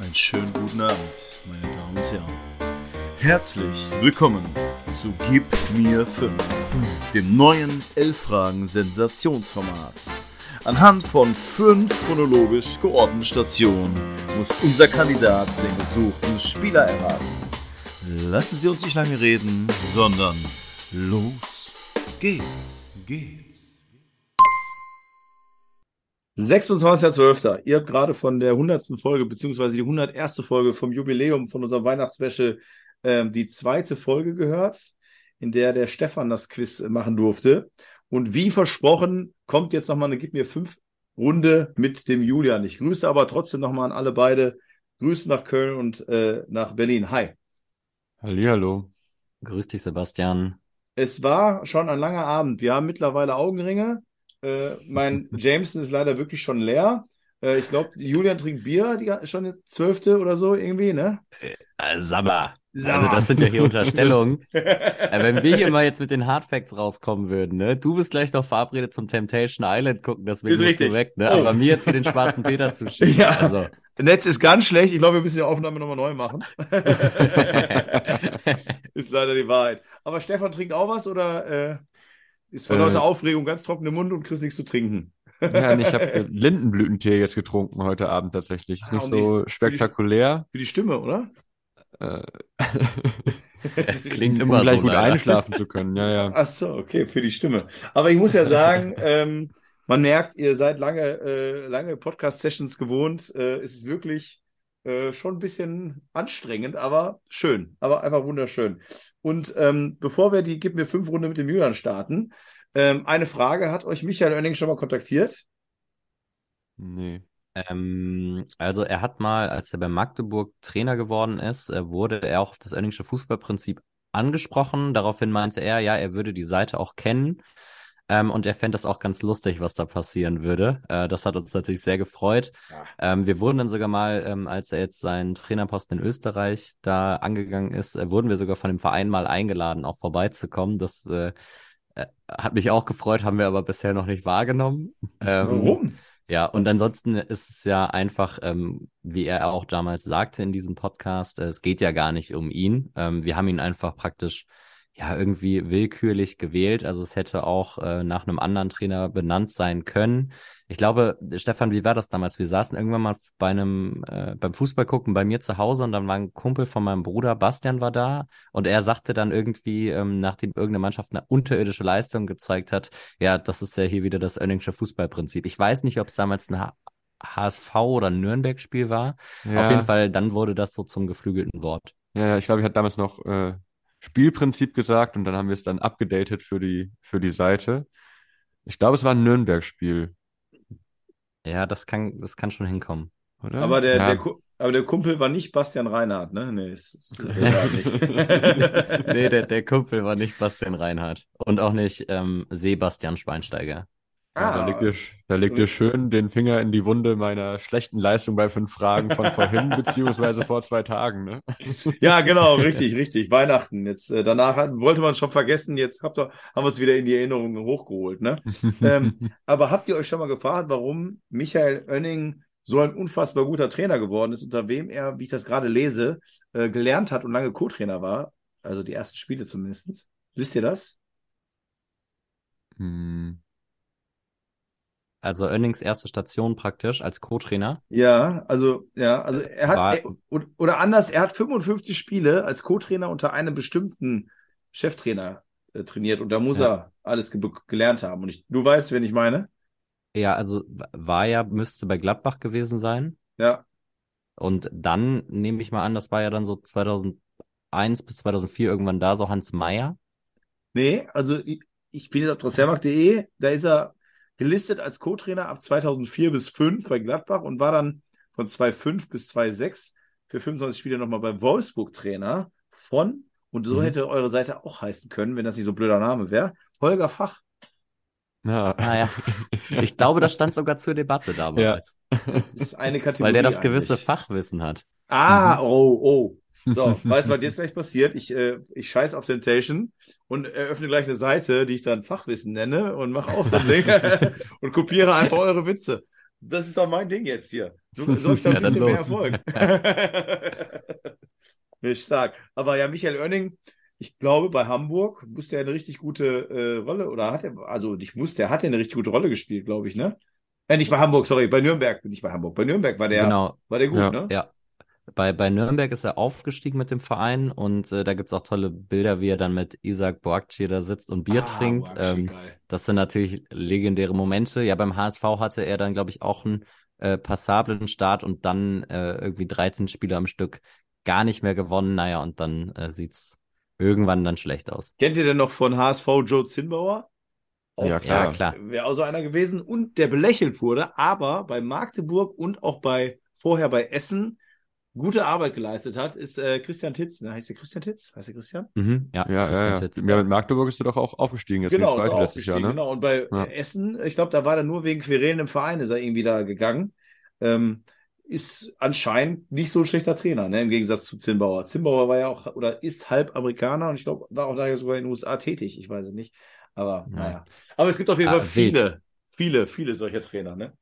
Einen schönen guten Abend, meine Damen und Herren. Herzlich willkommen zu Gib mir 5, dem neuen 11-Fragen-Sensationsformat. Anhand von fünf chronologisch geordneten Stationen muss unser Kandidat den gesuchten Spieler erraten. Lassen Sie uns nicht lange reden, sondern los geht's, geht's. 26.12. Ihr habt gerade von der 100. Folge, beziehungsweise die 101. Folge vom Jubiläum von unserem Weihnachtswäsche ähm, die zweite Folge gehört, in der der Stefan das Quiz machen durfte. Und wie versprochen, kommt jetzt nochmal eine Gib mir fünf Runde mit dem Julian. Ich grüße aber trotzdem nochmal an alle beide. Grüße nach Köln und äh, nach Berlin. Hi. Hallihallo. Grüß dich, Sebastian. Es war schon ein langer Abend. Wir haben mittlerweile Augenringe. Äh, mein Jameson ist leider wirklich schon leer. Äh, ich glaube, Julian trinkt Bier, die, schon eine zwölfte oder so irgendwie, ne? Äh, Sabber. Also das sind ja hier Unterstellungen. äh, wenn wir hier mal jetzt mit den Hardfacts rauskommen würden, ne? Du bist gleich noch verabredet zum Temptation Island gucken, deswegen Ist bist du weg, ne? Oh. Aber mir jetzt zu den schwarzen Peter zuschicken. Ja. Also. Netz ist ganz schlecht. Ich glaube, wir müssen die Aufnahme nochmal neu machen. ist leider die Wahrheit. Aber Stefan trinkt auch was oder äh, ist vor Äh. lauter Aufregung ganz trocken im Mund und kriegst nichts zu trinken? Ja, ich habe Lindenblütentee jetzt getrunken heute Abend tatsächlich. Ist Ah, nicht so die- spektakulär. Für die Stimme, oder? Äh, Klingt um immer gleich so. gut leider. einschlafen zu können. Ja, ja. Ach so, okay, für die Stimme. Aber ich muss ja sagen, ähm, man merkt, ihr seid lange, äh, lange Podcast-Sessions gewohnt. Äh, es ist wirklich äh, schon ein bisschen anstrengend, aber schön, aber einfach wunderschön. Und ähm, bevor wir die Gib mir fünf Runde mit dem Julian starten, ähm, eine Frage, hat euch Michael Oenning schon mal kontaktiert? Nee. Ähm, also er hat mal, als er bei Magdeburg Trainer geworden ist, äh, wurde er auch auf das Oenningsche Fußballprinzip angesprochen. Daraufhin meinte er, ja, er würde die Seite auch kennen. Ähm, und er fände das auch ganz lustig, was da passieren würde. Äh, das hat uns natürlich sehr gefreut. Ja. Ähm, wir wurden dann sogar mal, ähm, als er jetzt seinen Trainerposten in Österreich da angegangen ist, äh, wurden wir sogar von dem Verein mal eingeladen, auch vorbeizukommen. Das äh, äh, hat mich auch gefreut, haben wir aber bisher noch nicht wahrgenommen. Ähm, Warum? ja, und ansonsten ist es ja einfach, ähm, wie er auch damals sagte in diesem Podcast, äh, es geht ja gar nicht um ihn. Ähm, wir haben ihn einfach praktisch ja irgendwie willkürlich gewählt. Also es hätte auch äh, nach einem anderen Trainer benannt sein können. Ich glaube, Stefan, wie war das damals? Wir saßen irgendwann mal bei einem äh, beim Fußball gucken bei mir zu Hause und dann war ein Kumpel von meinem Bruder, Bastian war da und er sagte dann irgendwie, ähm, nachdem irgendeine Mannschaft eine unterirdische Leistung gezeigt hat, ja, das ist ja hier wieder das Oenningsche Fußballprinzip. Ich weiß nicht, ob es damals ein HSV oder ein Nürnberg-Spiel war. Ja, Auf jeden Fall, dann wurde das so zum geflügelten Wort. Ja, ja, ich glaube, ich hatte damals noch äh, Spielprinzip gesagt und dann haben wir es dann abgedatet für die, für die Seite. Ich glaube, es war ein Nürnberg-Spiel, Ja, das kann, das kann schon hinkommen. oder? Aber der, ja. der, Ku- aber der Kumpel war nicht Bastian Reinhardt, ne? Nee, ist, ist nicht. nee, der, der Kumpel war nicht Bastian Reinhardt. Und auch nicht ähm, Sebastian Schweinsteiger. Ja, da Ah. legt ihr, da legt ihr schön den Finger in die Wunde meiner schlechten Leistung bei fünf Fragen von vorhin, beziehungsweise vor zwei Tagen, ne? Ja, genau, richtig, richtig. Weihnachten. Jetzt äh, danach hat, wollte man es schon vergessen. Jetzt habt ihr, haben wir es wieder in die Erinnerungen hochgeholt, ne? ähm, aber habt ihr euch schon mal gefragt, warum Michael Oenning so ein unfassbar guter Trainer geworden ist, unter wem er, wie ich das gerade lese, äh, gelernt hat und lange Co-Trainer war? Also die ersten Spiele zumindest. Wisst ihr das? Hm. Also Oennings erste Station praktisch als Co-Trainer. Ja, also ja, also er hat War- er, oder- oder anders, er hat 55 Spiele als Co-Trainer unter einem bestimmten Cheftrainer äh, trainiert und da muss Ja. er alles ge gelernt haben. Und ich, du weißt, wen ich meine? Ja, also war ja, müsste bei Gladbach gewesen sein. Ja. Und dann nehme ich mal an, das war ja dann so 2001 bis 2004 irgendwann da, so Hans Meyer. Nee, also ich, ich bin jetzt auf transfermarkt.de, da ist er gelistet als Co-Trainer ab 2004 bis 5 bei Gladbach und war dann von 2005 bis 2006 für 25 Spiele nochmal bei Wolfsburg Trainer von, und so Mhm. hätte eure Seite auch heißen können, wenn das nicht so ein blöder Name wäre, Holger Fach. Ja. Naja, ich glaube, das stand sogar zur Debatte damals, Das ist eine Kategorie. weil der das gewisse eigentlich. Fachwissen hat. Ah, oh, oh. So, weißt du, was jetzt gleich passiert? Ich, äh, ich scheiß auf Temptation und eröffne gleich eine Seite, die ich dann Fachwissen nenne und mache auch so ein Ding und kopiere einfach eure Witze. Das ist doch mein Ding jetzt hier. So, so ich doch Ja, ein dann bisschen mehr. Erfolg. Mir stark. Aber ja, Michael Oenning, ich glaube, bei Hamburg musste er eine richtig gute äh, Rolle, oder hat er, also nicht musste, er hat eine richtig gute Rolle gespielt, glaube ich, ne? Äh, nicht bei Hamburg, sorry, bei Nürnberg, nicht bei Hamburg. Bei Nürnberg war der, Genau, war der gut, Ja. ne? ja. Bei, bei Nürnberg ist er aufgestiegen mit dem Verein und äh, da gibt's auch tolle Bilder, wie er dann mit Isaac Boakci da sitzt und Bier Ah, trinkt. Boakci, Ähm, das sind natürlich legendäre Momente. Ja, beim HSV hatte er dann, glaube ich, auch einen äh, passablen Start und dann äh, irgendwie 13 Spiele am Stück gar nicht mehr gewonnen. Naja, und dann äh, sieht's irgendwann dann schlecht aus. Kennt ihr denn noch von HSV Joe Zinnbauer? Ja, Auch klar. Ja, klar. Wäre auch so einer gewesen und der belächelt wurde, aber bei Magdeburg und auch bei vorher bei Essen gute Arbeit geleistet hat, ist äh, Christian Titz. Ne? Heißt der Christian Titz? Heißt der Christian? Mhm, ja, Ja, ja, Christian ja. Titz. Ja, mit Magdeburg ist er doch auch aufgestiegen jetzt Genau, ist letztes Jahr, aufgestiegen, ne? genau. Und bei Ja. Essen, ich glaube, da war er nur wegen Querelen im Verein, ist er irgendwie da gegangen. Ähm, ist anscheinend nicht so ein schlechter Trainer, ne? Im Gegensatz zu Zimbauer. Zimbauer war ja auch oder ist halb Amerikaner und ich glaube, war auch da sogar in den USA tätig. Ich weiß es nicht. Aber Ja. naja. Aber es gibt auf jeden Ah, Fall wild. viele, viele, viele solcher Trainer, ne?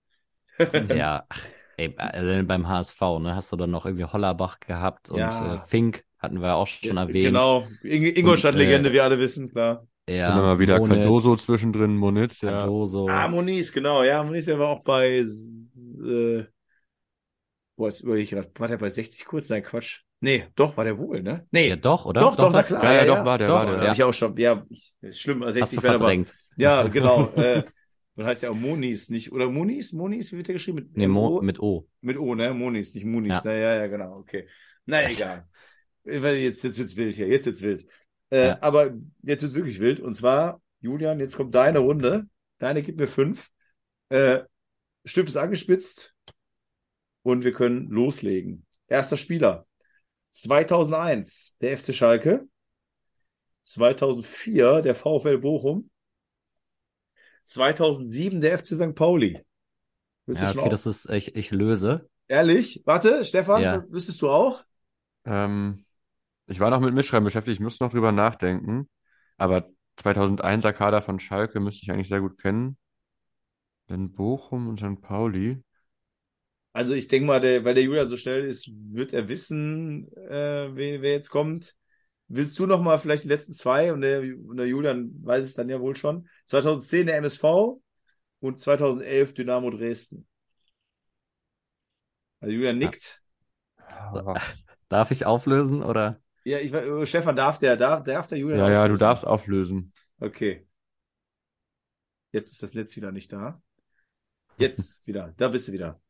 Ja, ey, beim HSV, ne, hast du dann noch irgendwie Hollerbach gehabt und Ja. äh, Fink hatten wir auch schon erwähnt. Genau. In Ingolstadt-Legende, Und, äh, wir alle wissen, klar. Ja, Dann mal wieder Monitz, Cardoso zwischendrin, Monitz, ja. Cardoso. Ah, Moniz, genau. Ja, Moniz, der war auch bei, äh, boah, jetzt überlege ich gerade, war der bei 60 kurz? Nein, Quatsch. Nee, doch, war der wohl, ne? Nee. Ja, doch, oder? Doch, doch, na klar. Ja, ja, doch, war der, Doch, war der. Ja, ja. ich auch schon, ja, ich, ist schlimm, also Hast 60 du wäre aber, verdrängt. ja, genau, äh, man heißt ja auch Moniz, nicht, oder Moniz, Moniz, wie wird der geschrieben? Mit, Nee, Mo O? mit O. mit O, ne? Moniz, nicht Muniz, Ja. na, ja, ja, genau, okay. Na, egal. Jetzt, jetzt wird's wild hier, jetzt wird's wild. Äh, Ja. aber jetzt wird's wirklich wild, und zwar, Julian, jetzt kommt deine Runde, deine gibt mir fünf, äh, Stift ist angespitzt und wir können loslegen. Erster Spieler. 2001 der FC Schalke. 2004 der VfL Bochum. 2007 der FC St. Pauli. Willst Ja, okay, das ist, ich, ich löse. Ehrlich? Warte, Stefan, Ja. wüsstest du auch? Ähm, ich war noch mit Mitschreiben beschäftigt, ich muss noch drüber nachdenken. Aber 2001er Kader von Schalke müsste ich eigentlich sehr gut kennen. Dann Bochum und St. Pauli. Also ich denke mal, der, weil der Julian so schnell ist, wird er wissen, äh, wer, wer jetzt kommt. Willst du noch mal vielleicht die letzten zwei und der, und der Julian weiß es dann ja wohl schon. 2010 der MSV und 2011 Dynamo Dresden. Also Julian nickt. Darf ich auflösen oder? Ja, ich äh, Stefan darf der, darf, darf der Julian Ja, ja, du auflösen? darfst auflösen. Okay. Jetzt ist das Netz wieder nicht da. Jetzt wieder. Da bist du wieder.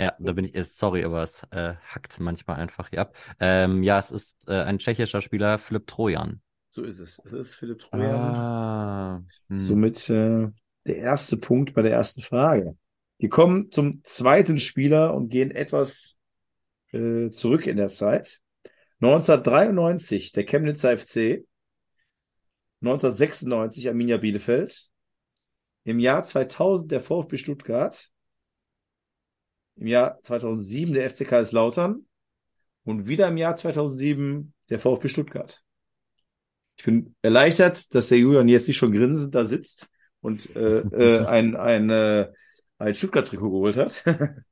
Ja, da bin ich, äh, sorry, aber es äh, hackt manchmal einfach hier ab. Ähm, ja, es ist äh, ein tschechischer Spieler, Philipp Trojan. So ist es. Das ist Philipp Trojan. Ah, hm. Somit äh, der erste Punkt bei der ersten Frage. Wir kommen zum zweiten Spieler und gehen etwas äh, zurück in der Zeit. 1993 der Chemnitzer FC, 1996 Arminia Bielefeld, im Jahr 2000 der VfB Stuttgart, im Jahr 2007 der FC Kaiserslautern und wieder im Jahr 2007 der VfB Stuttgart. Ich bin erleichtert, dass der Julian jetzt nicht schon grinsend da sitzt und äh, äh, ein, ein, äh, ein Stuttgart-Trikot geholt hat.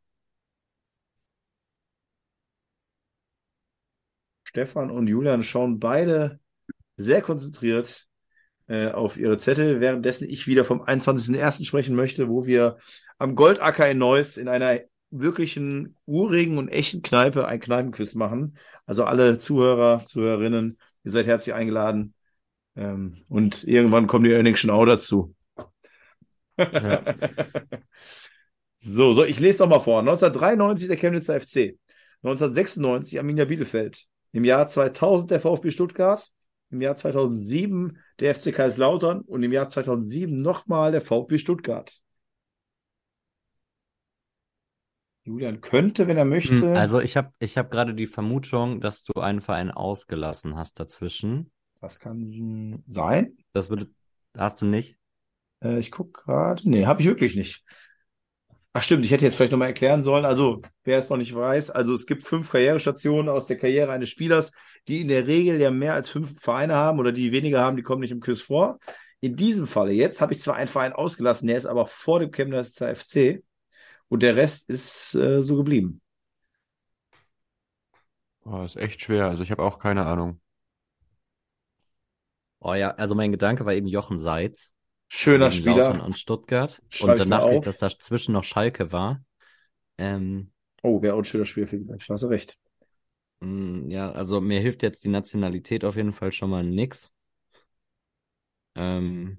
Stefan und Julian schauen beide sehr konzentriert äh, auf ihre Zettel, währenddessen ich wieder vom 21.01. sprechen möchte, wo wir am Goldacker in Neuss in einer wirklichen urigen und echten Kneipe ein Kneipenquiz machen. Also alle Zuhörer, Zuhörerinnen, ihr seid herzlich eingeladen. Ähm, und irgendwann kommen die Earningschen auch dazu. Ja. so, so, ich lese doch mal vor. 1993 der Chemnitzer FC. 1996 Arminia Bielefeld. Im Jahr 2000 der VfB Stuttgart. Im Jahr 2007 der FC Kaiserslautern und im Jahr 2007 nochmal der VfB Stuttgart. Julian könnte, wenn er möchte. Hm, Also ich habe ich hab gerade die Vermutung, dass du einen Verein ausgelassen hast dazwischen. das kann sein. Das würde, hast du nicht? Äh, ich gucke gerade. Nee, habe ich wirklich nicht. Ach stimmt, ich hätte jetzt vielleicht nochmal erklären sollen. Also, wer es noch nicht weiß, also es gibt fünf Karrierestationen aus der Karriere eines Spielers, die in der Regel ja mehr als fünf Vereine haben oder die weniger haben, die kommen nicht im Quiz vor. In diesem Falle jetzt habe ich zwar einen Verein ausgelassen, der ist aber vor dem Chemnitzer FC. Und der Rest ist äh, so geblieben. Oh, ist echt schwer. Also ich habe auch keine Ahnung. Oh ja, also mein Gedanke war eben Jochen Seitz. Schöner wegen Lautern Spieler. und Stuttgart. Schreib Und dann dachte ich, dass dazwischen noch Schalke war. Ähm, Oh, wäre auch ein schöner Spieler für ihn. Hast du recht. mh, ja, also mir hilft jetzt die Nationalität auf jeden Fall schon mal nix. Ähm,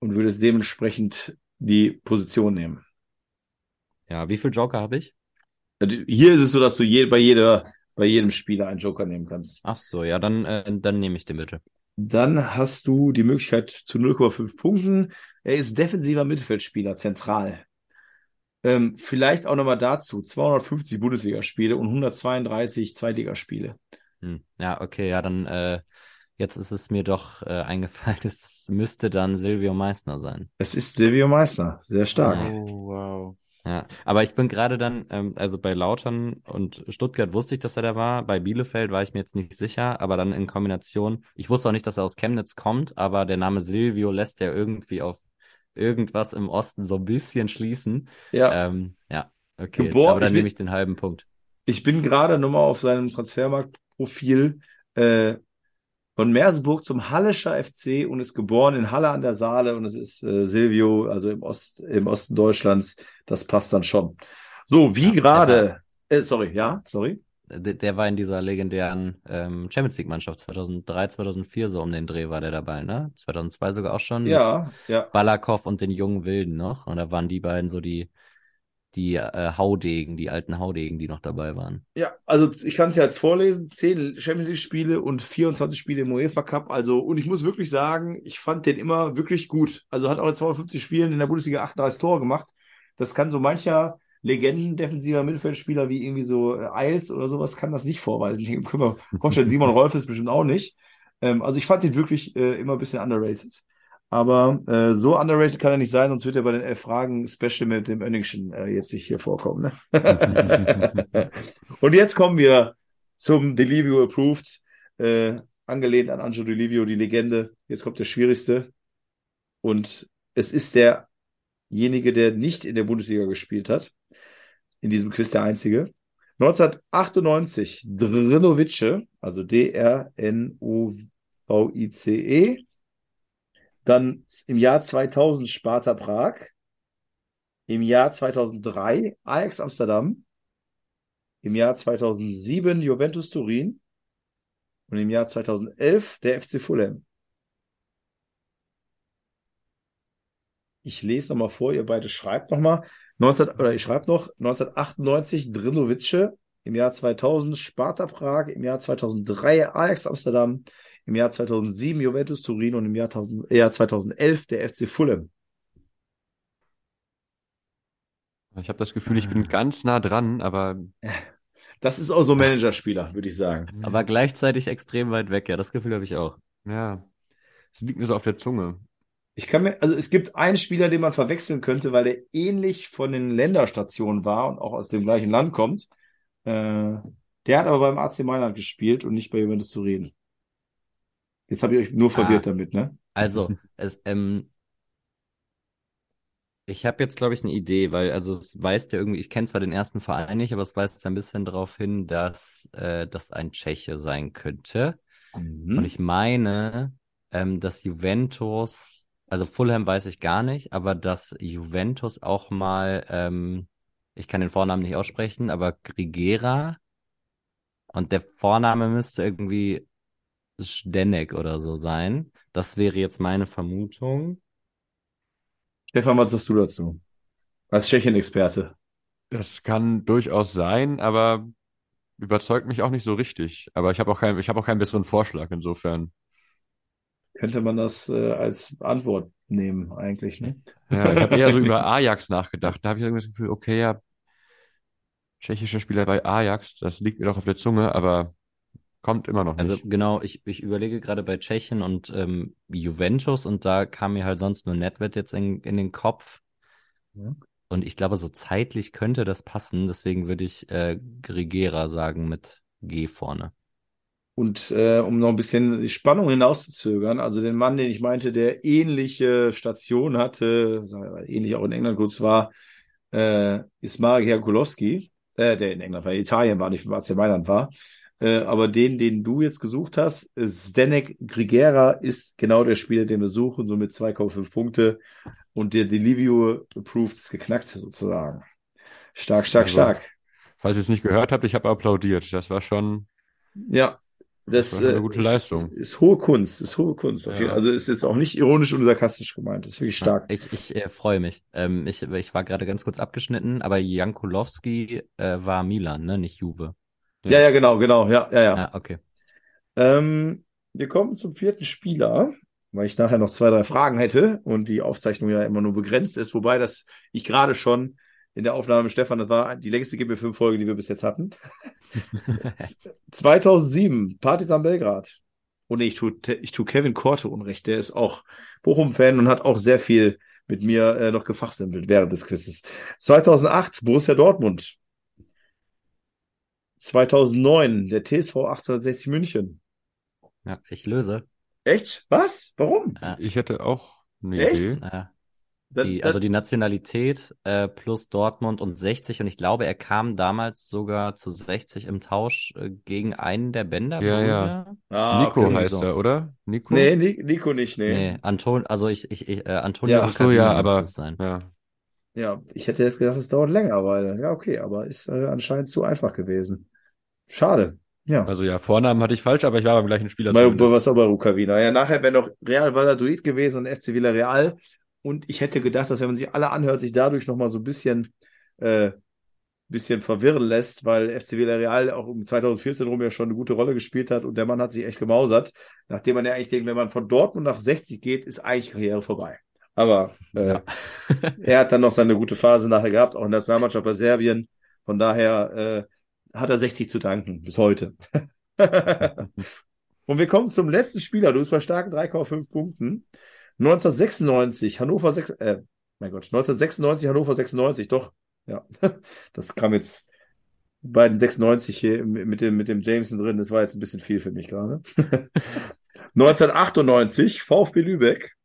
Und würdest dementsprechend die Position nehmen. Ja, wie viel Joker habe ich? Also Hier ist es so, dass du je, bei jeder, bei jedem Spieler einen Joker nehmen kannst. Ach so, ja, dann, äh, dann nehme ich den bitte. Dann hast du die Möglichkeit zu 0,5 Punkten. Er ist defensiver Mittelfeldspieler, zentral. Ähm, vielleicht auch nochmal dazu: 250 Bundesligaspiele und 132 Zweitligaspiele. Hm. Ja, okay, ja, dann äh, jetzt ist es mir doch äh, eingefallen, es müsste dann Silvio Meissner sein. Es ist Silvio Meissner, sehr stark. Oh, wow. Ja, aber ich bin gerade dann, ähm, also bei Lautern und Stuttgart wusste ich, dass er da war. Bei Bielefeld war ich mir jetzt nicht sicher, aber dann in Kombination. Ich wusste auch nicht, dass er aus Chemnitz kommt, aber der Name Silvio lässt ja irgendwie auf irgendwas im Osten so ein bisschen schließen. Ja, Ähm, ja, okay. Geboren- aber dann nehme ich den halben Punkt. ich bin gerade nochmal auf seinem Transfermarktprofil äh, von Merseburg zum Hallischer FC und ist geboren in Halle an der Saale und es ist äh, Silvio, also im, Ost, im Osten Deutschlands. Das passt dann schon. So, wie Ja, gerade. Äh, sorry, ja, sorry. Der, der war in dieser legendären ähm, Champions League-Mannschaft 2003, 2004, so um den Dreh war der dabei, ne? 2002 sogar auch schon Ja, ja. Balakow und den jungen Wilden noch. Und da waren die beiden so die, die äh, Haudegen, die alten Haudegen, die noch dabei waren. Ja, also ich kann es ja jetzt vorlesen. Zehn Champions League-Spiele und 24 Spiele im UEFA Cup. Also, und ich muss wirklich sagen, ich fand den immer wirklich gut. Also hat auch in 250 Spielen in der Bundesliga 38 Tore gemacht. Das kann so mancher Legenden-defensiver Mittelfeldspieler wie irgendwie so äh, Eils oder sowas kann das nicht vorweisen. Ich kann mir vorstellen, Simon Rolf ist bestimmt auch nicht. Ähm, also ich fand den wirklich äh, immer ein bisschen underrated. Aber äh, so underrated kann er nicht sein, sonst wird er bei den elf Fragen Special mit dem Önningschen äh, jetzt nicht hier vorkommen. Ne? Und jetzt kommen wir zum Delivio Approved, äh, angelehnt an Angelo Delivio, die Legende. Jetzt kommt der schwierigste. Und es ist derjenige, der nicht in der Bundesliga gespielt hat. In diesem Quiz der einzige. 1998 Drinovice, also D-R-N-O-V-I-C-E. Dann im Jahr 2000 Sparta Prag. Im Jahr 2003 Ajax Amsterdam. Im Jahr 2007 Juventus Turin. Und im Jahr 2011 der FC Fulham. Ich lese nochmal vor, ihr beide schreibt nochmal. 19, oder ich schreibe noch 1998 Drinovice, im Jahr 2000 Sparta Prag, im Jahr 2003 Ajax Amsterdam, im Jahr 2007 Juventus Turin und im Jahr, 1000, Jahr 2011 der FC Fulham. Ich habe das Gefühl, ich bin ganz nah dran, aber Das ist auch so ein Managerspieler, würde ich sagen. Aber gleichzeitig extrem weit weg, ja, das Gefühl habe ich auch. ja, es liegt mir so auf der Zunge. Ich kann mir, also es gibt einen Spieler, den man verwechseln könnte, weil der ähnlich von den Länderstationen war und auch aus dem gleichen Land kommt. Äh, der hat aber beim AC Mailand gespielt und nicht bei Juventus Turin. Jetzt habe ich euch nur verwirrt Ah. damit, ne? Also, es, ähm, ich habe jetzt, glaube ich, eine Idee, weil, also es weist ja irgendwie, ich kenne zwar den ersten Verein nicht, aber es weist ein bisschen darauf hin, dass äh, das ein Tscheche sein könnte. Mhm. Und ich meine, ähm, dass Juventus, also Fulham weiß ich gar nicht, aber dass Juventus auch mal, ähm, ich kann den Vornamen nicht aussprechen, aber Grigera und der Vorname müsste irgendwie Zdenek oder so sein. Das wäre jetzt meine Vermutung. Stefan, was sagst du dazu? Als Tschechien-Experte. Das kann durchaus sein, aber überzeugt mich auch nicht so richtig. Aber ich habe auch keinen, ich habe auch keinen besseren Vorschlag insofern. Könnte man das äh, als Antwort nehmen, eigentlich, ne? Ja, ich habe eher so über Ajax nachgedacht. Da habe ich irgendwie das Gefühl, okay, ja, tschechischer Spieler bei Ajax, das liegt mir doch auf der Zunge, aber kommt immer noch Also nicht. genau, ich, ich überlege gerade bei Tschechien und ähm, Juventus und da kam mir halt sonst nur Nedved jetzt in, in den Kopf. Ja. Und ich glaube, so zeitlich könnte das passen, deswegen würde ich äh, Grigera sagen mit G vorne. Und äh, um noch ein bisschen die Spannung hinauszuzögern, also den Mann, den ich meinte, der ähnliche Station hatte, ähnlich auch in England kurz war, äh, ist Marek Jakulowski, äh, der in England war, Italien war, nicht AC Mailand war. Äh, aber den, den du jetzt gesucht hast, Zdenek Grigera ist genau der Spieler, den wir suchen, so mit 2,5 Punkte. Und der Delivio Approved ist geknackt sozusagen. Stark, stark, Also, stark. Falls ihr es nicht gehört habt, ich habe applaudiert. Das war schon, Ja, das, Das eine äh, gute ist, Leistung. Ist, ist hohe Kunst, ist hohe Kunst. Ja. also ist jetzt auch nicht ironisch und sarkastisch gemeint, ist wirklich stark. Ich, ich äh, freue mich. Ähm, ich, ich war gerade ganz kurz abgeschnitten, aber Jankulowski äh, war Milan, ne? Nicht Juve. Ja, ja, genau, genau, ja, ja, ja. Ah, okay. Ähm, wir kommen zum vierten Spieler, weil ich nachher noch zwei, drei Fragen hätte und die Aufzeichnung ja immer nur begrenzt ist, wobei das ich gerade schon in der Aufnahme mit Stefan, das war die längste GP5-Folge, die wir bis jetzt hatten. 2007, Partizan Belgrad. Oh nee, ich tue, ich tue Kevin Korte Unrecht. Der ist auch Bochum-Fan und hat auch sehr viel mit mir äh, noch gefachsimpelt während des Quizzes. 2008, Borussia Dortmund. 2009, der TSV 860 München. Ja, ich löse. Echt? Was? Warum? ich hätte auch eine Echt? Idee. Ja, die, also die Nationalität äh, plus Dortmund und 60 und ich glaube, er kam damals sogar zu 60 im Tausch äh, gegen einen der Bänder. Ja, ja. ah, Nico okay. heißt er, oder? Nico? Nee, Ni- Nico nicht, nee. Nee, Anton, also ich, ich, ich äh, Antonio Ja, Ach so, ja, aber es sein. ja. Ja, ich hätte jetzt gedacht, es dauert länger, weil, ja, okay, aber ist äh, anscheinend zu einfach gewesen. Schade. Ja. Also ja, Vornamen hatte ich falsch, aber ich war beim gleichen Spieler Mal, was auch bei Rukavina. Ja, nachher wäre noch Real Valladolid gewesen und FC Villarreal. Und ich hätte gedacht, dass wenn man sich alle anhört, sich dadurch nochmal so ein bisschen, äh, bisschen verwirren lässt, weil FC Villarreal auch um 2014 rum ja schon eine gute Rolle gespielt hat und der Mann hat sich echt gemausert. Nachdem man ja eigentlich denkt, wenn man von Dortmund nach 60 geht, ist eigentlich Karriere vorbei. Aber äh, Ja. er hat dann noch seine gute Phase nachher gehabt, auch in der Nationalmannschaft bei Serbien. Von daher äh, hat er 60 zu danken, bis heute. Und wir kommen zum letzten Spieler. Du bist bei starken 3,5 Punkten. 1996, Hannover 6, äh, mein Gott, 1996, Hannover 96, doch, ja. Das kam jetzt bei den 96 hier mit dem, mit dem Jameson drin. Das war jetzt ein bisschen viel für mich gerade. 1998, VfB Lübeck.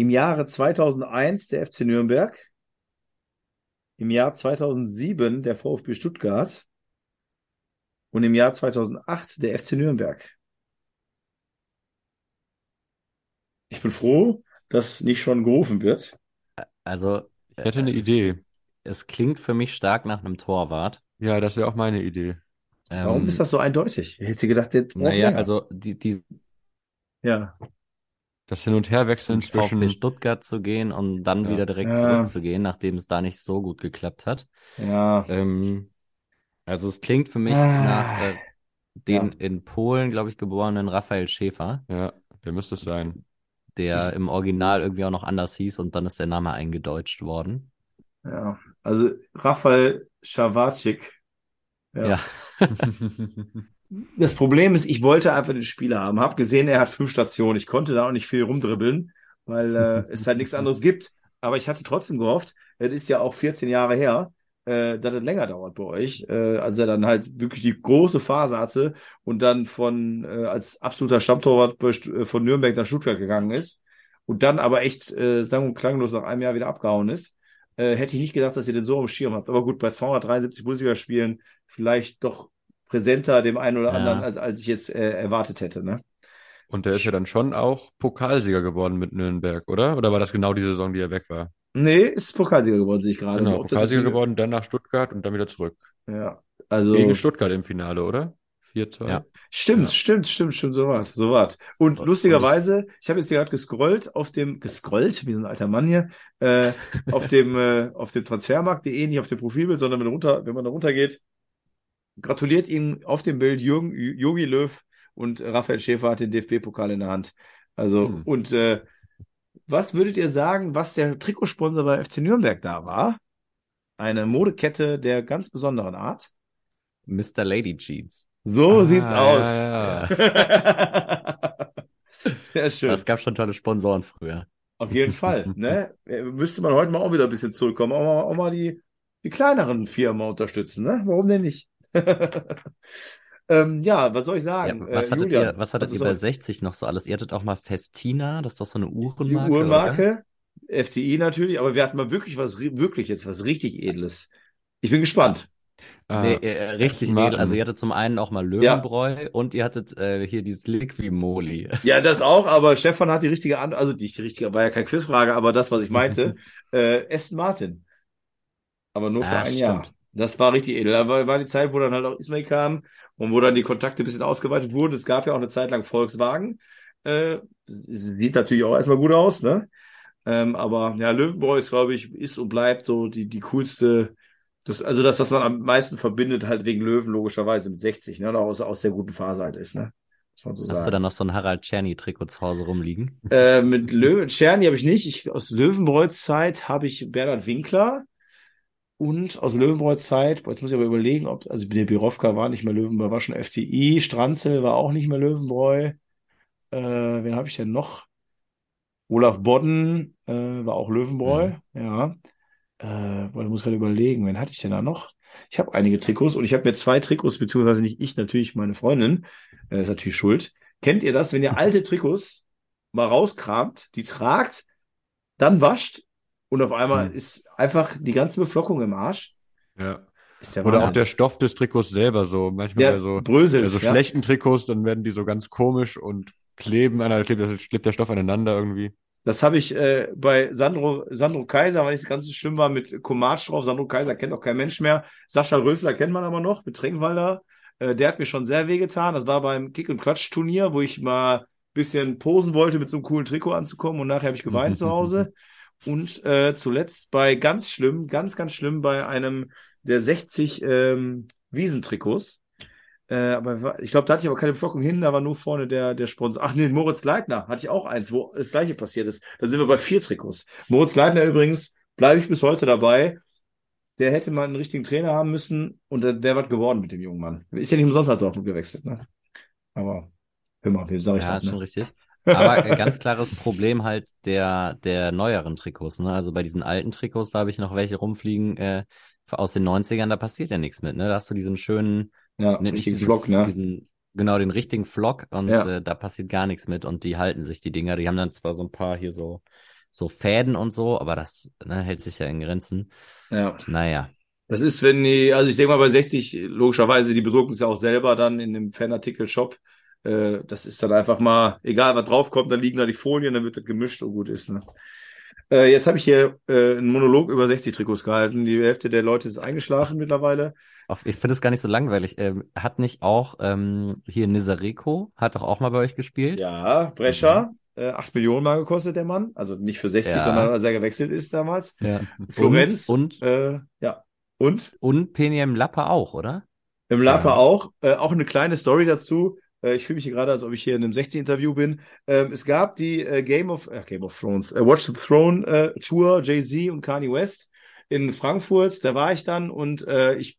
Im Jahre 2001 der FC Nürnberg. Im Jahr 2007 der VfB Stuttgart. Und im Jahr 2008 der FC Nürnberg. Ich bin froh, dass nicht schon gerufen wird. Also, Ich hätte eine äh, Idee. Es, es klingt für mich stark nach einem Torwart. Ja, das wäre auch meine Idee. Warum Ähm, ist das so eindeutig? Ich hätte gedacht, der braucht Naja, länger. also die, die Ja. Das Hin- und Herwechseln zwischen. Stuttgart zu gehen und dann Ja. wieder direkt Ja. zurückzugehen, nachdem es da nicht so gut geklappt hat. Ja. Ähm, also es klingt für mich Ah. nach äh, den Ja. in Polen, glaube ich, geborenen Raphael Schäfer, Ja, der müsste es sein. der im Original irgendwie auch noch anders hieß und dann ist der Name eingedeutscht worden. Ja. Also Rafael Schawacik. Ja. Ja. Das Problem ist, ich wollte einfach den Spieler haben. Hab gesehen, er hat fünf Stationen. Ich konnte da auch nicht viel rumdribbeln, weil äh, es halt nichts anderes gibt. Aber ich hatte trotzdem gehofft, es ist ja auch 14 Jahre her, äh, dass es länger dauert bei euch. Äh, als er dann halt wirklich die große Phase hatte und dann von äh, als absoluter Stammtorwart äh, von Nürnberg nach Stuttgart gegangen ist und dann aber echt äh, sang- und klanglos nach einem Jahr wieder abgehauen ist. Äh, hätte ich nicht gedacht, dass ihr den so am Schirm habt. Aber gut, bei 273 Bundesligaspielen vielleicht doch präsenter dem einen oder Ja. anderen, als, als ich jetzt äh, erwartet hätte. Ne? Und der ist ja dann schon auch Pokalsieger geworden mit Nürnberg, oder? Oder war das genau die Saison, die er weg war? Nee, ist Pokalsieger geworden, sehe ich gerade. Genau, Pokalsieger geworden, dann nach Stuttgart und dann wieder zurück. Ja, also Gegen Stuttgart im Finale, oder? 4-2. Ja. stimmt, Ja. stimmt, stimmt, stimmt, so war's, so war's. Und Und- lustigerweise, ich habe jetzt hier gerade gescrollt auf dem, gescrollt, wie so ein alter Mann hier, äh, auf dem, äh, auf dem Transfermarkt.de, nicht auf dem Profilbild, sondern wenn, runter, wenn man da runter geht, gratuliert ihm auf dem Bild Jürgen, Jogi Löw und Raphael Schäfer hat den DFB-Pokal in der Hand. Also, Hm. und äh, was würdet ihr sagen, was der Trikotsponsor bei FC Nürnberg da war? Eine Modekette der ganz besonderen Art. Mr. Lady Jeans. So Ah, sieht's aus. ja, Sehr schön. Das gab schon tolle Sponsoren früher. Auf jeden Fall. Ne? Müsste man heute mal auch wieder ein bisschen zurückkommen. Auch mal, auch mal die, die kleineren Firmen unterstützen. Ne? Warum denn nicht? ähm, ja, was soll ich Ja, sagen? was äh, hattet Julian, ihr, was hattet was ihr ist bei euch- 60 noch so alles? Ihr hattet auch mal Festina, das ist doch so eine die Uhrenmarke, oder? Uhrenmarke? FTI natürlich, aber wir hatten mal wirklich was, wirklich jetzt was richtig Edles. Ich bin gespannt. Nee, äh, richtig Aston edel. Also ihr hattet zum einen auch mal Löwenbräu und ihr hattet äh, hier dieses Liquimoli. Ja, das auch, aber Stefan hat die richtige Antwort, also nicht die richtige, war ja keine Quizfrage, aber das, was ich meinte, äh, Aston Martin. Aber nur für Ah, ein stimmt. Jahr. Das war richtig edel. Da war, war die Zeit, wo dann halt auch Ismail kam und wo dann die Kontakte ein bisschen ausgeweitet wurden. Es gab ja auch eine Zeit lang Volkswagen. Äh, sieht natürlich auch erstmal gut aus, ne? Ähm, aber ja, Löwenbräu ist, glaube ich, ist und bleibt so die, die coolste, das, also das, was man am meisten verbindet, halt wegen Löwen, logischerweise mit 60, ne? Oder aus, aus der guten Phase halt ist, ne? So Hast du sagen. dann noch so ein Harald Czerny-Trikot zu Hause rumliegen? Äh, mit Löwen, Czerny habe ich nicht. Ich, aus Löwenbräus Zeit habe ich Bernhard Winkler. Und aus Löwenbräus Zeit, jetzt muss ich aber überlegen, ob, also der Birovka war nicht mehr Löwenbräu, war schon FTI. Stranzel war auch nicht mehr Löwenbräu. Äh, wen habe ich denn noch? Olaf Bodden äh, war auch Löwenbräu, ja. Äh, da muss ich gerade überlegen, wen hatte ich denn da noch? Ich habe einige Trikots und ich habe mir zwei Trikots, beziehungsweise nicht ich, natürlich meine Freundin, äh, ist natürlich schuld. Kennt ihr das, wenn ihr alte Trikots mal rauskramt, die tragt, dann wascht und auf einmal Hm. ist einfach die ganze Beflockung im Arsch? Ja. Oder auch der Stoff des Trikots selber so. Manchmal der bei so, bröselt, bei so ja. schlechten Trikots, dann werden die so ganz komisch und kleben aneinander, klebt, das- klebt der Stoff aneinander irgendwie. Das habe ich äh, bei Sandro, Sandro Kaiser, weil es ganz so schlimm war mit Komatsch drauf. Sandro Kaiser kennt auch kein Mensch mehr. Sascha Rösler kennt man aber noch mit Trinkwalder. Äh, der hat mir schon sehr wehgetan. Das war beim Kick- und Quatsch-Turnier, wo ich mal ein bisschen posen wollte, mit so einem coolen Trikot anzukommen und nachher habe ich geweint zu Hause. Und äh, zuletzt bei ganz schlimm, ganz, ganz schlimm bei einem der 60 ähm, Wiesentrikots. Äh, aber ich glaube, da hatte ich aber keine Beflockung hin, da war nur vorne der, der Sponsor. Ach nee, Moritz Leitner hatte ich auch eins, wo das gleiche passiert ist. Dann sind wir bei vier Trikots. Moritz Leitner übrigens, bleibe ich bis heute dabei. Der hätte mal einen richtigen Trainer haben müssen und der, der wird geworden mit dem jungen Mann. Ist ja nicht umsonst nach Dortmund gewechselt, ne? Aber hör mal, wie sag ich Ja, das, schon ne? richtig. Aber äh, ganz klares Problem halt der, der neueren Trikots, ne? Also bei diesen alten Trikots, da habe ich noch welche rumfliegen, äh, aus den 90ern, da passiert ja nichts mit, ne? Da hast du diesen schönen, Ja, ne, richtigen diesen, Flock, ne? diesen, genau, den richtigen Flock und Ja. äh, da passiert gar nichts mit und die halten sich, die Dinger. Die haben dann zwar so ein paar hier so, so Fäden und so, aber das ne, hält sich ja in Grenzen. Ja. Naja. Das ist, wenn die, also ich denke mal bei 60, logischerweise, die bedrucken es ja auch selber dann in dem Fanartikel-Shop. Äh, das ist dann einfach mal, egal was draufkommt, dann liegen da die Folien, dann wird das gemischt und gut ist. Ne? Äh, jetzt habe ich hier äh, einen Monolog über 60 Trikots gehalten. Die Hälfte der Leute ist eingeschlafen mittlerweile. Ich finde es gar nicht so langweilig. Ähm, hat nicht auch ähm, hier Nizareko, hat doch auch mal bei euch gespielt? Ja, Brescher, äh, 8 Millionen mal gekostet, der Mann. Also nicht für 60, Ja. sondern als er gewechselt ist damals. Ja. Florenz. Und, und, Äh, ja. Und? und Peniem Lappa auch, oder? Im Lapa Ja. auch. Äh, auch eine kleine Story dazu. Äh, ich fühle mich hier gerade, als ob ich hier in einem 60-Interview bin. Ähm, es gab die äh, Game of äh, Game of Thrones, äh, Watch the Throne äh, Tour, Jay-Z und Kanye West in Frankfurt. Da war ich dann und äh, ich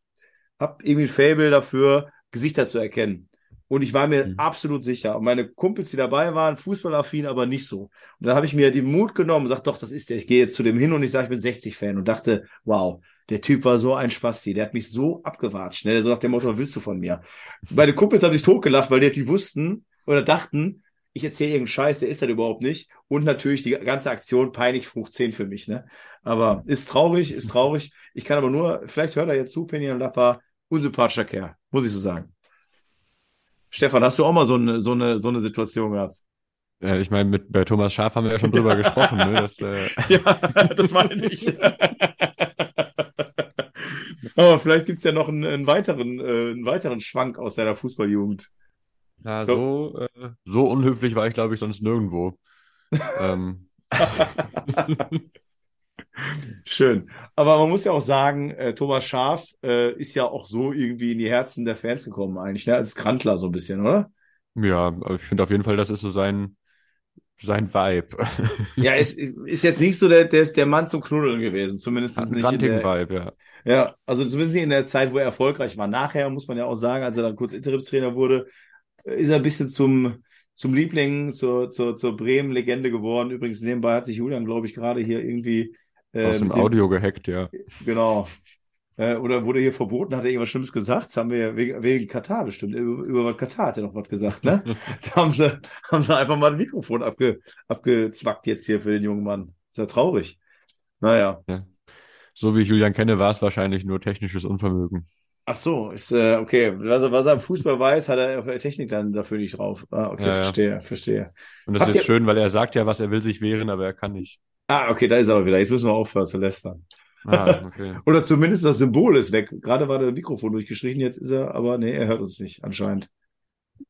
habe irgendwie ein Fable dafür, Gesichter zu erkennen. Und ich war mir Mhm. absolut sicher. Und meine Kumpels, die dabei waren, fußballaffin, aber nicht so. Und dann habe ich mir den Mut genommen und gesagt, doch, das ist der. Ich gehe jetzt zu dem hin und ich sage, ich bin 60-Fan und dachte, wow, der Typ war so ein Spasti. Der hat mich so abgewatscht. Ne? Der so nach dem Motto, was willst du von mir? Meine Kumpels haben sich totgelacht, weil die, die wussten oder dachten, ich erzähle irgendeinen Scheiß, der ist das überhaupt nicht. Und natürlich die ganze Aktion peinlich hoch 10 für mich. Ne? Aber ist traurig, ist traurig. Ich kann aber nur, vielleicht hört er jetzt zu, Penny und Lappa, unsympathischer Kerl, muss ich so sagen. Stefan, hast du auch mal so eine, so eine, so eine Situation gehabt? Äh, ich meine, mit bei Thomas Schaaf haben wir ja schon drüber gesprochen, ne? Das, äh, Ja, das meine ich. Aber vielleicht gibt's ja noch einen, einen weiteren, äh, einen weiteren Schwank aus deiner Fußballjugend. na, so, äh, so unhöflich war ich, glaube ich, sonst nirgendwo. ähm, Schön. Aber man muss ja auch sagen, äh, Thomas Schaf äh, ist ja auch so irgendwie in die Herzen der Fans gekommen, eigentlich, ne? Als Krantler so ein bisschen, oder? ja, aber ich finde auf jeden Fall, das ist so sein, sein Vibe. Ja, es ist jetzt nicht so der, der, der Mann zum Knuddeln gewesen, zumindest Hat nicht in grantigen der, Vibe, ja. Ja, also zumindest nicht in der Zeit, wo er erfolgreich war. Nachher muss man ja auch sagen, als er dann kurz Interimstrainer wurde, äh, ist er ein bisschen zum, zum Liebling, zur, zur, zur Bremen-Legende geworden. Übrigens, nebenbei hat sich Julian, glaube ich, gerade hier irgendwie äh, Aus dem mit dem- Audio gehackt, ja. Genau. Äh, oder wurde hier verboten, hat er irgendwas Schlimmes gesagt? Das haben wir ja wegen, wegen Katar bestimmt. Über, über Katar hat er noch was gesagt, ne? da haben sie, haben sie einfach mal ein Mikrofon abge, abgezwackt jetzt hier für den jungen Mann. Ist ja traurig. Naja. So wie ich Julian kenne, war es wahrscheinlich nur technisches Unvermögen. Ach so, ist, äh, okay. Was, er- was er am Fußball weiß, hat er auf der Technik dann dafür nicht drauf. Ah, okay, Ja, ja. verstehe, verstehe. Und das Habt ist ihr- schön, weil er sagt ja, was er will sich wehren, aber er kann nicht. Ah, okay, da ist er aber wieder. Jetzt müssen wir aufhören zu lästern. Ah, okay. Oder zumindest das Symbol ist weg. Gerade war der Mikrofon durchgeschrien, jetzt ist er, aber nee, er hört uns nicht, anscheinend.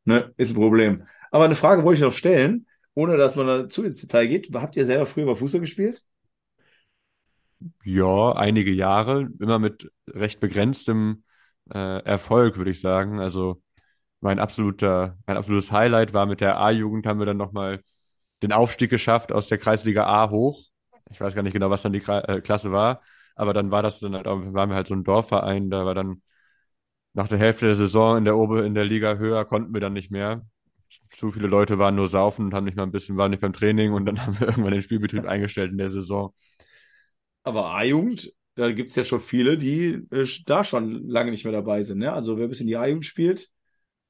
Ne, ist ein Problem. Aber eine Frage wollte ich noch stellen, ohne dass man da zu ins Detail geht. Habt ihr selber früher mal Fußball gespielt? Ja, einige Jahre, immer mit recht begrenztem äh, Erfolg, würde ich sagen. Also mein absoluter, mein absolutes Highlight war mit der A-Jugend, haben wir dann nochmal den Aufstieg geschafft aus der Kreisliga A hoch. Ich weiß gar nicht genau, was dann die äh, Klasse war, aber dann war das dann halt, waren wir halt so ein Dorfverein, da war dann nach der Hälfte der Saison in der Ober, in der Liga höher konnten wir dann nicht mehr. Zu viele Leute waren nur saufen und haben nicht mal ein bisschen, waren nicht beim Training und dann haben wir irgendwann den Spielbetrieb eingestellt in der Saison. Aber A-Jugend, da gibt's ja schon viele, die äh, da schon lange nicht mehr dabei sind. Ne? Also wer bis in die A-Jugend spielt,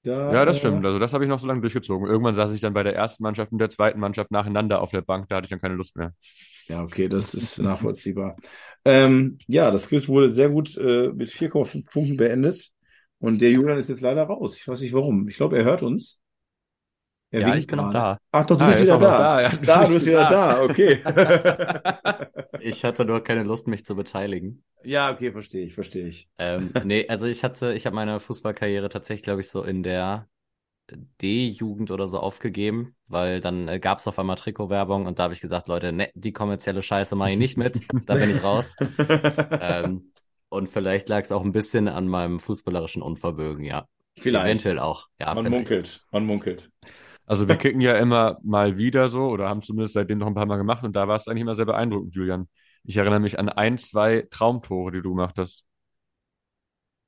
da. Ja, das äh, stimmt. Also das habe ich noch so lange durchgezogen. Irgendwann saß ich dann bei der ersten Mannschaft und der zweiten Mannschaft nacheinander auf der Bank. Da hatte ich dann keine Lust mehr. Ja, okay, das ist nachvollziehbar. Ähm, ja, das Quiz wurde sehr gut äh, mit 4,5 Punkten beendet. Und der Julian ist jetzt leider raus. Ich weiß nicht warum. Ich glaube, er hört uns. Er Ja, ich bin noch gerade. da. Ach doch, du Ah, bist er ist wieder auch da. da, ja, Da, du du bist bist wieder da. da, okay. Ich hatte nur keine Lust, mich zu beteiligen. Ja, okay, verstehe ich, verstehe ich. Ähm, nee, also ich hatte, ich habe meine Fußballkarriere tatsächlich, glaube ich, so in der D-Jugend oder so aufgegeben, weil dann äh, gab es auf einmal Trikotwerbung und da habe ich gesagt, Leute, ne, die kommerzielle Scheiße mache ich nicht mit, da bin ich raus. Ähm, und vielleicht lag es auch ein bisschen an meinem fußballerischen Unvermögen, ja. Vielleicht. Eventuell auch, ja. Man vielleicht. munkelt, man munkelt. Also wir kicken ja immer mal wieder so oder haben zumindest seitdem noch ein paar Mal gemacht und da war es eigentlich immer sehr beeindruckend, Julian. Ich erinnere mich an ein, zwei Traumtore, die du gemacht hast.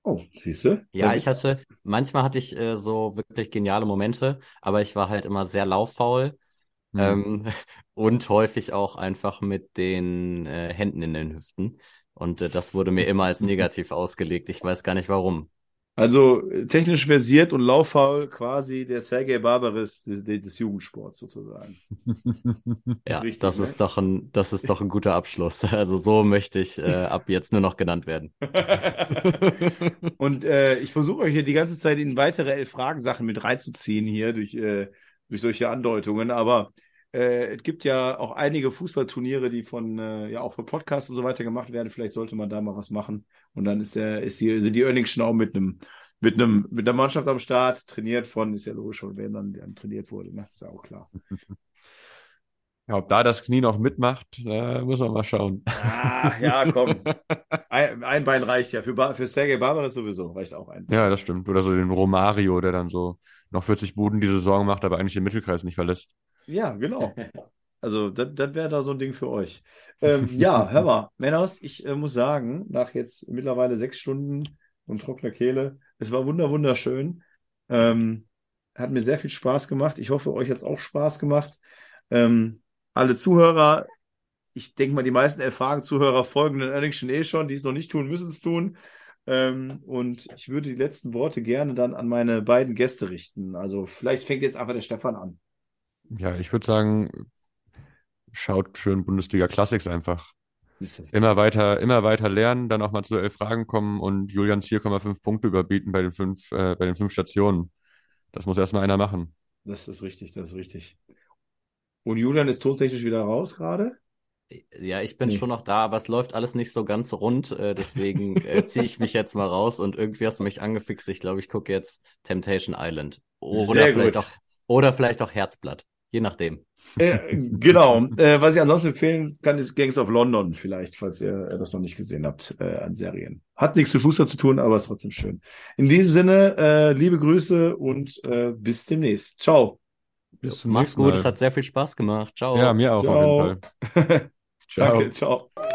Oh, siehst du? Ja, ich hatte, manchmal hatte ich äh, so wirklich geniale Momente, aber ich war halt immer sehr lauffaul Hm. ähm, und häufig auch einfach mit den äh, Händen in den Hüften. Und äh, das wurde mir immer als negativ ausgelegt. Ich weiß gar nicht warum. Also äh, technisch versiert und lauffaul quasi der Sergei Barbaris des, des Jugendsports sozusagen. Ja, richtig, das ne? ist doch ein, das ist doch ein guter Abschluss. Also so möchte ich äh, ab jetzt nur noch genannt werden. Und äh, ich versuche euch hier die ganze Zeit in weitere elf Fragensachen mit reinzuziehen hier durch, äh, durch solche Andeutungen. Aber äh, es gibt ja auch einige Fußballturniere, die von äh, ja auch von Podcasts und so weiter gemacht werden. Vielleicht sollte man da mal was machen. Und dann ist der, ist hier, sind die Earnings schon auch mit einem mit einem mit einer Mannschaft am Start trainiert von, ist ja logisch, von wer dann, dann trainiert wurde. Ne? Ist ja auch klar. Ja, ob da das Knie noch mitmacht, da müssen wir mal schauen. Ah, ja, komm. Ein, ein Bein reicht ja. Für, Ba- für Sergei Barbaris sowieso reicht auch ein. Ja, das stimmt. Oder so den Romario, der dann so noch 40 Buden die Saison macht, aber eigentlich den Mittelkreis nicht verlässt. Ja, genau. Also, das, wäre da so ein Ding für euch. Ähm, ja, hör mal, Männers, ich äh, muss sagen, nach jetzt mittlerweile sechs Stunden und trockener Kehle, es war wunder, wunderschön. Ähm, hat mir sehr viel Spaß gemacht. Ich hoffe, euch hat es auch Spaß gemacht. Ähm, alle Zuhörer, ich denke mal, die meisten erfahrenen Zuhörer folgen den Earnings schon eh schon, die es noch nicht tun, müssen es tun. Ähm, und ich würde die letzten Worte gerne dann an meine beiden Gäste richten. Also, vielleicht fängt jetzt einfach der Stefan an. Ja, ich würde sagen, schaut schön Bundesliga Classics einfach. Immer weiter, immer weiter lernen, dann auch mal zu elf Fragen kommen und Julians 4,5 Punkte überbieten bei den fünf, äh, bei den fünf Stationen. Das muss erstmal einer machen. Das ist richtig, das ist richtig. Und Julian ist tontechnisch wieder raus gerade? Ja, ich bin Nee. schon noch da, aber es läuft alles nicht so ganz rund. Äh, deswegen äh, ziehe ich mich jetzt mal raus und irgendwie hast du mich angefixt. Ich glaube, ich gucke jetzt Temptation Island. Oder Sehr vielleicht gut. auch, oder vielleicht auch Herzblatt. Je nachdem. Äh, genau. Äh, was ich ansonsten empfehlen kann, ist Gangs of London vielleicht, falls ihr das noch nicht gesehen habt äh, an Serien. Hat nichts mit Fußball zu tun, aber ist trotzdem schön. In diesem Sinne, äh, liebe Grüße und äh, bis demnächst. Ciao. Bis zum Mach's gut, Mal. es hat sehr viel Spaß gemacht. Ciao. Ja, mir auch auf jeden Ciao. Fall. Ciao. Danke, ciao.